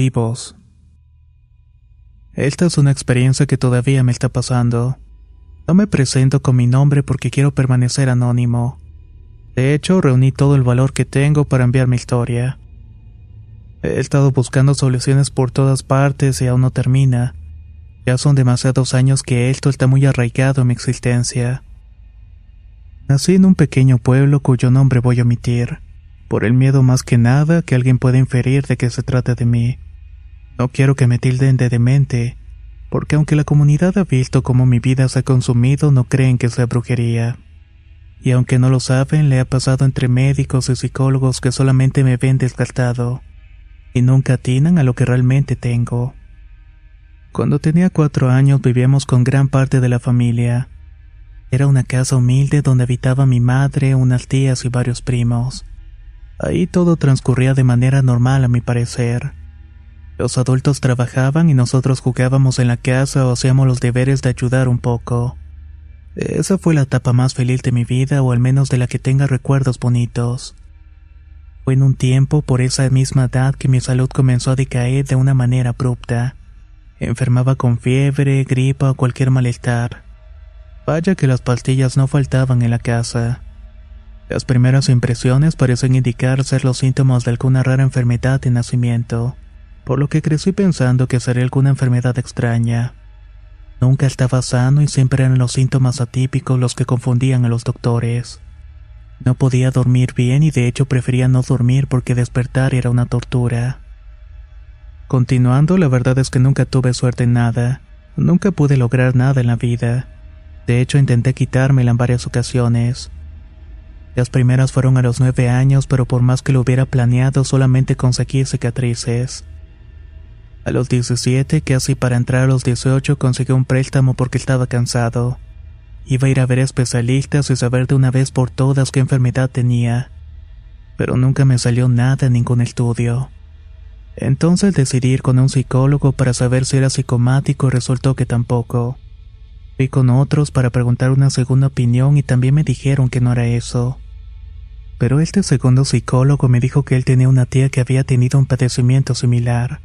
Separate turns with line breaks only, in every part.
Vivos. Esta es una experiencia que todavía me está pasando. No me presento con mi nombre porque quiero permanecer anónimo. De hecho, reuní todo el valor que tengo para enviar mi historia. He estado buscando soluciones por todas partes y aún no termina. Ya son demasiados años que esto está muy arraigado en mi existencia. Nací en un pequeño pueblo cuyo nombre voy a omitir, por el miedo más que nada que alguien pueda inferir de que se trata de mí. No quiero que me tilden de demente, porque aunque la comunidad ha visto cómo mi vida se ha consumido, no creen que sea brujería. Y aunque no lo saben, le ha pasado entre médicos y psicólogos que solamente me ven descartado, y nunca atinan a lo que realmente tengo. Cuando tenía cuatro años vivíamos con gran parte de la familia. Era una casa humilde donde habitaba mi madre, unas tías y varios primos. Ahí todo transcurría de manera normal a mi parecer. Los adultos trabajaban y nosotros jugábamos en la casa o hacíamos los deberes de ayudar un poco. Esa fue la etapa más feliz de mi vida o al menos de la que tenga recuerdos bonitos. Fue en un tiempo por esa misma edad que mi salud comenzó a decaer de una manera abrupta. Enfermaba con fiebre, gripa o cualquier malestar. Vaya que las pastillas no faltaban en la casa. Las primeras impresiones parecen indicar ser los síntomas de alguna rara enfermedad de nacimiento, por lo que crecí pensando que sería alguna enfermedad extraña. Nunca estaba sano y siempre eran los síntomas atípicos los que confundían a los doctores. No podía dormir bien y de hecho prefería no dormir porque despertar era una tortura. Continuando, la verdad es que nunca tuve suerte en nada. Nunca pude lograr nada en la vida. De hecho, intenté quitármela en varias ocasiones. Las primeras fueron a los nueve años, pero por más que lo hubiera planeado, solamente conseguí cicatrices. A los 17, casi para entrar a los 18, conseguí un préstamo porque estaba cansado. Iba a ir a ver especialistas y saber de una vez por todas qué enfermedad tenía. Pero nunca me salió nada en ningún estudio. Entonces decidí ir con un psicólogo para saber si era psicomático y resultó que tampoco. Fui con otros para preguntar una segunda opinión y también me dijeron que no era eso. Pero este segundo psicólogo me dijo que él tenía una tía que había tenido un padecimiento similar,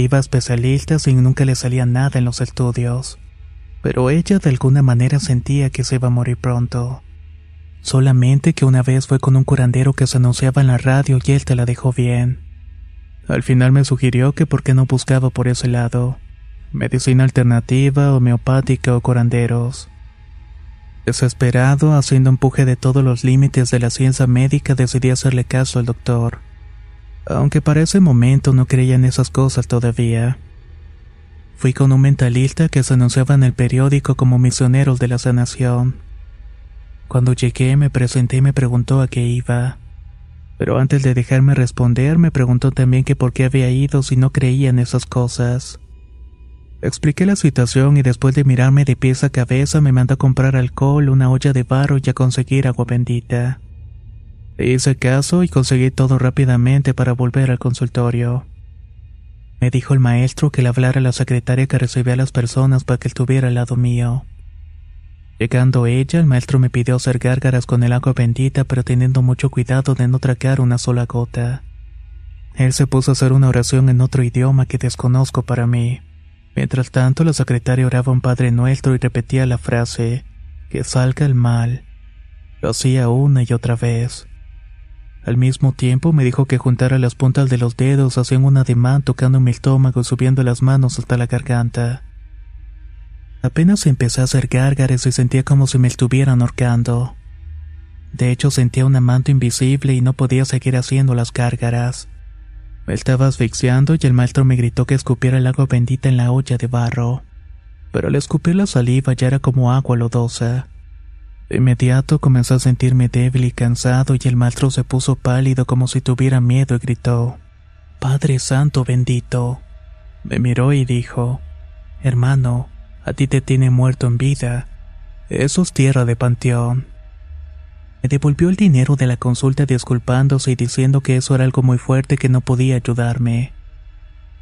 iba a especialistas y nunca le salía nada en los estudios. Pero ella de alguna manera sentía que se iba a morir pronto. Solamente que una vez fue con un curandero que se anunciaba en la radio y él te la dejó bien. Al final me sugirió que por qué no buscaba por ese lado. Medicina alternativa, homeopática o curanderos. Desesperado, haciendo empuje de todos los límites de la ciencia médica, decidí hacerle caso al doctor. Aunque para ese momento no creía en esas cosas todavía. Fui con un mentalista que se anunciaba en el periódico como misioneros de la sanación. Cuando llegué me presenté y me preguntó a qué iba. Pero antes de dejarme responder me preguntó también que por qué había ido si no creía en esas cosas. Expliqué la situación y después de mirarme de pies a cabeza me mandó a comprar alcohol, una olla de barro y a conseguir agua bendita. Hice caso y conseguí todo rápidamente para volver al consultorio. Me dijo el maestro que le hablara a la secretaria que recibía a las personas para que estuviera al lado mío. Llegando ella, el maestro me pidió hacer gárgaras con el agua bendita, pero teniendo mucho cuidado de no tragar una sola gota. Él se puso a hacer una oración en otro idioma que desconozco para mí. Mientras tanto, la secretaria oraba un Padre Nuestro y repetía la frase, que salga el mal. Lo hacía una y otra vez. Al mismo tiempo me dijo que juntara las puntas de los dedos haciendo un ademán tocando mi estómago y subiendo las manos hasta la garganta. Apenas empecé a hacer gárgaras y sentía como si me estuvieran ahorcando. De hecho sentía un manto invisible y no podía seguir haciendo las gárgaras. Me estaba asfixiando y el maestro me gritó que escupiera el agua bendita en la olla de barro. Pero al escupir la saliva ya era como agua lodosa. De inmediato comencé a sentirme débil y cansado y el maestro se puso pálido como si tuviera miedo y gritó, Padre Santo bendito. Me miró y dijo, Hermano, a ti te tiene muerto en vida. Eso es tierra de panteón. Me devolvió el dinero de la consulta disculpándose y diciendo que eso era algo muy fuerte que no podía ayudarme.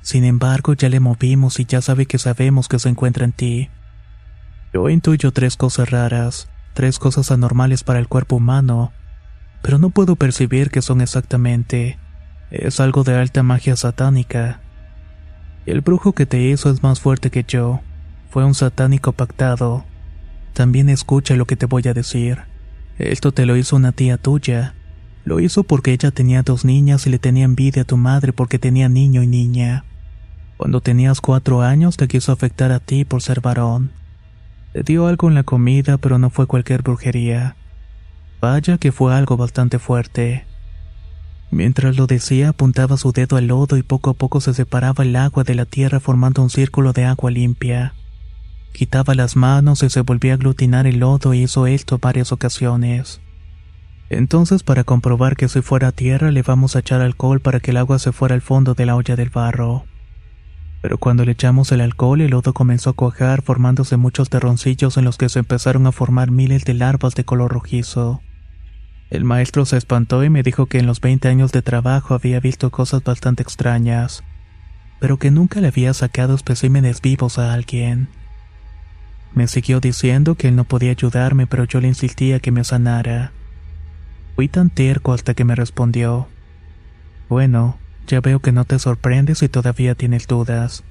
Sin embargo, ya le movimos y ya sabe que sabemos que se encuentra en ti. Yo intuyo tres cosas raras, tres cosas anormales para el cuerpo humano, pero no puedo percibir qué son exactamente. Es algo de alta magia satánica. El brujo que te hizo es más fuerte que yo. Fue un satánico pactado. También escucha lo que te voy a decir. Esto te lo hizo una tía tuya. Lo hizo porque ella tenía dos niñas y le tenía envidia a tu madre porque tenía niño y niña. Cuando tenías cuatro años te quiso afectar a ti por ser varón. Dio algo en la comida, pero no fue cualquier brujería. Vaya que fue algo bastante fuerte. Mientras lo decía, apuntaba su dedo al lodo y poco a poco se separaba el agua de la tierra formando un círculo de agua limpia. Quitaba las manos y se volvía a aglutinar el lodo y hizo esto varias ocasiones. Entonces, para comprobar que si fuera tierra, le vamos a echar alcohol para que el agua se fuera al fondo de la olla del barro. Pero cuando le echamos el alcohol, el lodo comenzó a cuajar, formándose muchos terroncillos en los que se empezaron a formar miles de larvas de color rojizo. El maestro se espantó y me dijo que en los 20 años de trabajo había visto cosas bastante extrañas, pero que nunca le había sacado especímenes vivos a alguien. Me siguió diciendo que él no podía ayudarme, pero yo le insistía que me sanara. Fui tan terco hasta que me respondió. Bueno, ya veo que no te sorprendes y todavía tienes dudas.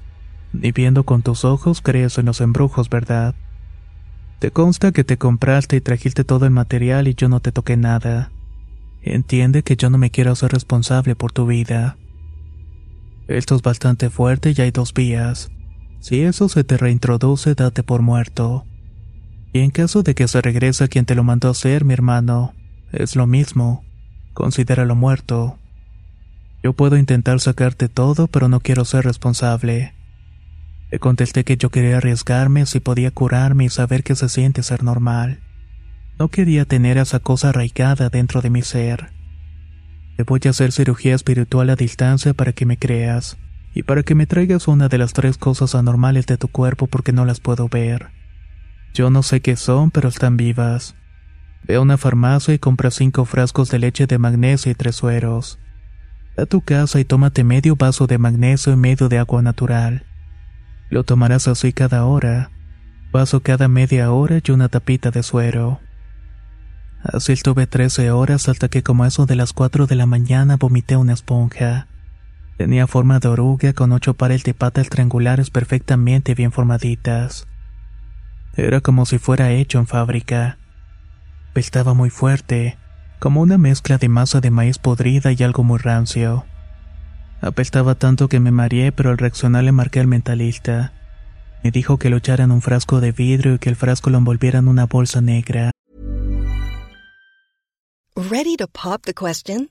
Ni viendo con tus ojos crees en los embrujos, ¿verdad? Te consta que te compraste y trajiste todo el material y yo no te toqué nada. Entiende que yo no me quiero hacer responsable por tu vida. Esto es bastante fuerte y hay dos vías. Si eso se te reintroduce, date por muerto. Y en caso de que se regrese a quien te lo mandó a hacer, mi hermano, es lo mismo. Considéralo muerto. Yo puedo intentar sacarte todo, pero no quiero ser responsable. Le contesté que yo quería arriesgarme si podía curarme y saber qué se siente ser normal. No quería tener esa cosa arraigada dentro de mi ser. Te voy a hacer cirugía espiritual a distancia para que me creas y para que me traigas una de las tres cosas anormales de tu cuerpo porque no las puedo ver. Yo no sé qué son, pero están vivas. Ve a una farmacia y compra cinco frascos de leche de magnesio y tres sueros. A tu casa y tómate medio vaso de magnesio y medio de agua natural. Lo tomarás así cada hora, vaso cada media hora y una tapita de suero. Así estuve trece horas hasta que como eso de las cuatro de la mañana vomité una esponja. Tenía forma de oruga con ocho pares de patas triangulares perfectamente bien formaditas. Era como si fuera hecho en fábrica. Estaba muy fuerte, como una mezcla de masa de maíz podrida y algo muy rancio. Apestaba tanto que me mareé, pero al reaccionar le marqué al mentalista. Me dijo que lo echara en un frasco de vidrio y que el frasco lo envolviera en una bolsa negra.
Ready to pop the question?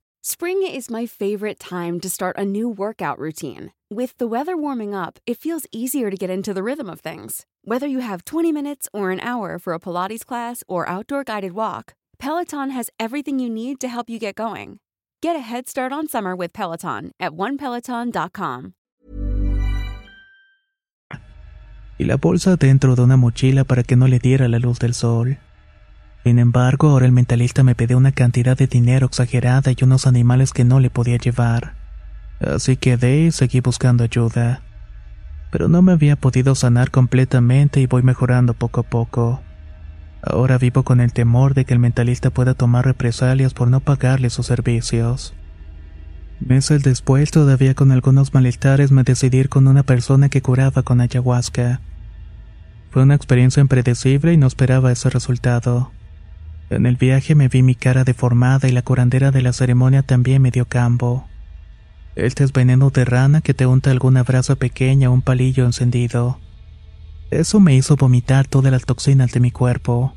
Spring is my favorite time to start a new workout routine. With the weather warming up, it feels easier to get into the rhythm of things. Whether you have 20 minutes or an hour for a Pilates class or outdoor guided walk, Peloton has everything you need to help you get going. Get a head start on summer with Peloton at onepeloton.com.
Y la bolsa dentro de una mochila para que no le diera la luz del sol. Sin embargo, ahora el mentalista me pedía una cantidad de dinero exagerada y unos animales que no le podía llevar. Así quedé y seguí buscando ayuda. Pero no me había podido sanar completamente y voy mejorando poco a poco. Ahora vivo con el temor de que el mentalista pueda tomar represalias por no pagarle sus servicios. Meses después, todavía con algunos malestares, me decidí ir con una persona que curaba con ayahuasca. Fue una experiencia impredecible y no esperaba ese resultado. En el viaje me vi mi cara deformada y la curandera de la ceremonia también me dio cambo. Este es veneno de rana que te unta alguna brasa pequeña o un palillo encendido. Eso me hizo vomitar todas las toxinas de mi cuerpo.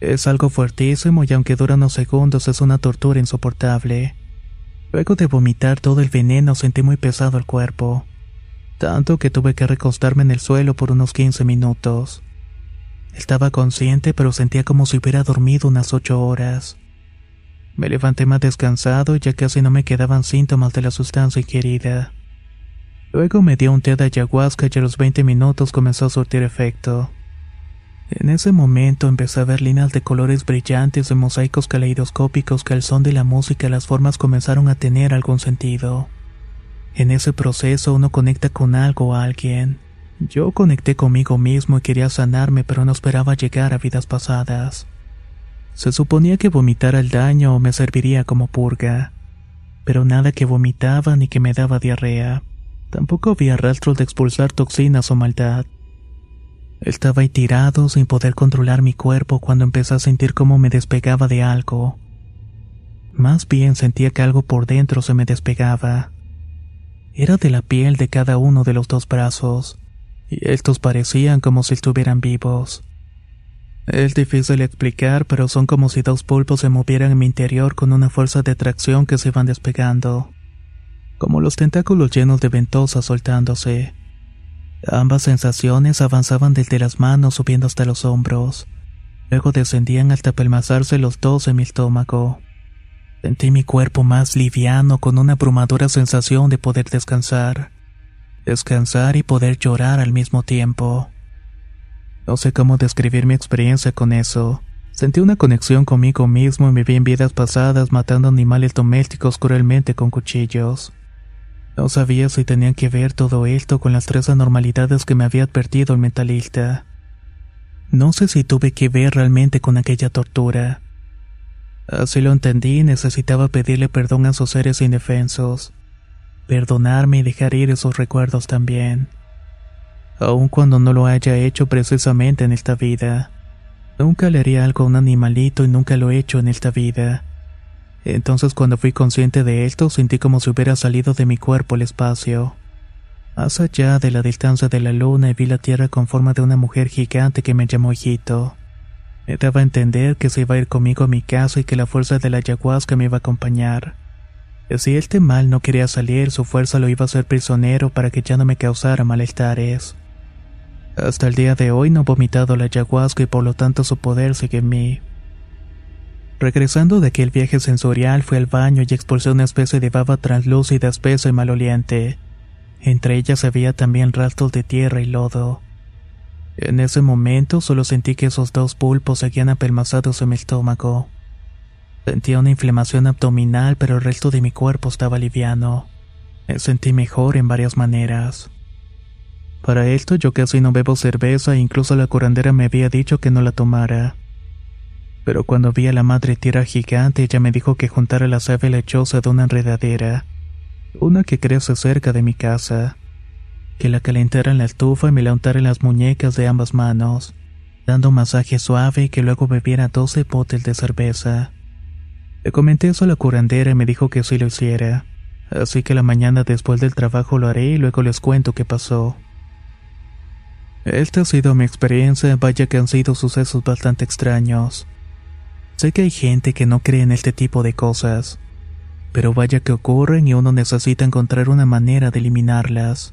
Es algo fuertísimo y aunque dura unos segundos es una tortura insoportable. Luego de vomitar todo el veneno sentí muy pesado el cuerpo, tanto que tuve que recostarme en el suelo por unos 15 minutos. Estaba consciente, pero sentía como si hubiera dormido unas ocho horas. Me levanté más descansado y ya casi no me quedaban síntomas de la sustancia ingerida. Luego me dio un té de ayahuasca y a los 20 minutos comenzó a surtir efecto. En ese momento empecé a ver líneas de colores brillantes de mosaicos caleidoscópicos que al son de la música las formas comenzaron a tener algún sentido. En ese proceso uno conecta con algo o alguien. Yo conecté conmigo mismo y quería sanarme, pero no esperaba llegar a vidas pasadas. Se suponía que vomitara el daño me serviría como purga, pero nada que vomitaba ni que me daba diarrea. Tampoco había rastros de expulsar toxinas o maldad. Estaba ahí tirado sin poder controlar mi cuerpo cuando empecé a sentir cómo me despegaba de algo. Más bien sentía que algo por dentro se me despegaba. Era de la piel de cada uno de los dos brazos y estos parecían como si estuvieran vivos. Es difícil explicar, pero son como si dos pulpos se movieran en mi interior con una fuerza de atracción que se van despegando, como los tentáculos llenos de ventosas soltándose. Ambas sensaciones avanzaban desde las manos subiendo hasta los hombros, luego descendían hasta pelmazarse los dos en mi estómago. Sentí mi cuerpo más liviano con una abrumadora sensación de poder descansar descansar y poder llorar al mismo tiempo. No sé cómo describir mi experiencia con eso. Sentí una conexión conmigo mismo y me vi en vidas pasadas matando animales domésticos cruelmente con cuchillos. No sabía si tenían que ver todo esto con las tres anormalidades que me había advertido el mentalista. No sé si tuve que ver realmente con aquella tortura. Así lo entendí y necesitaba pedirle perdón a sus seres indefensos perdonarme y dejar ir esos recuerdos también. Aun cuando no lo haya hecho precisamente en esta vida. Nunca le haría algo a un animalito y nunca lo he hecho en esta vida. Entonces cuando fui consciente de esto sentí como si hubiera salido de mi cuerpo el espacio. Más allá de la distancia de la luna y vi la tierra con forma de una mujer gigante que me llamó hijito. Me daba a entender que se iba a ir conmigo a mi casa y que la fuerza de la ayahuasca me iba a acompañar. Si este mal no quería salir, su fuerza lo iba a hacer prisionero para que ya no me causara malestares. Hasta el día de hoy no he vomitado la ayahuasca y por lo tanto su poder sigue en mí. Regresando de aquel viaje sensorial fui al baño y expulsé una especie de baba translúcida, espesa y maloliente. Entre ellas había también rastros de tierra y lodo. En ese momento solo sentí que esos dos pulpos seguían apelmazados en mi estómago. Sentía una inflamación abdominal, pero el resto de mi cuerpo estaba liviano. Me sentí mejor en varias maneras. Para esto yo casi no bebo cerveza e incluso la curandera me había dicho que no la tomara. Pero cuando vi a la madre tierra gigante ella me dijo que juntara la save lechosa de una enredadera, una que crece cerca de mi casa, que la calentara en la estufa y me la untara en las muñecas de ambas manos, dando un masaje suave y que luego bebiera 12 botes de cerveza. Le comenté eso a la curandera y me dijo que sí lo hiciera. Así que la mañana después del trabajo lo haré y luego les cuento qué pasó. Esta ha sido mi experiencia, vaya que han sido sucesos bastante extraños. Sé que hay gente que no cree en este tipo de cosas, pero vaya que ocurren y uno necesita encontrar una manera de eliminarlas.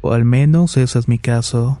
O al menos ese es mi caso.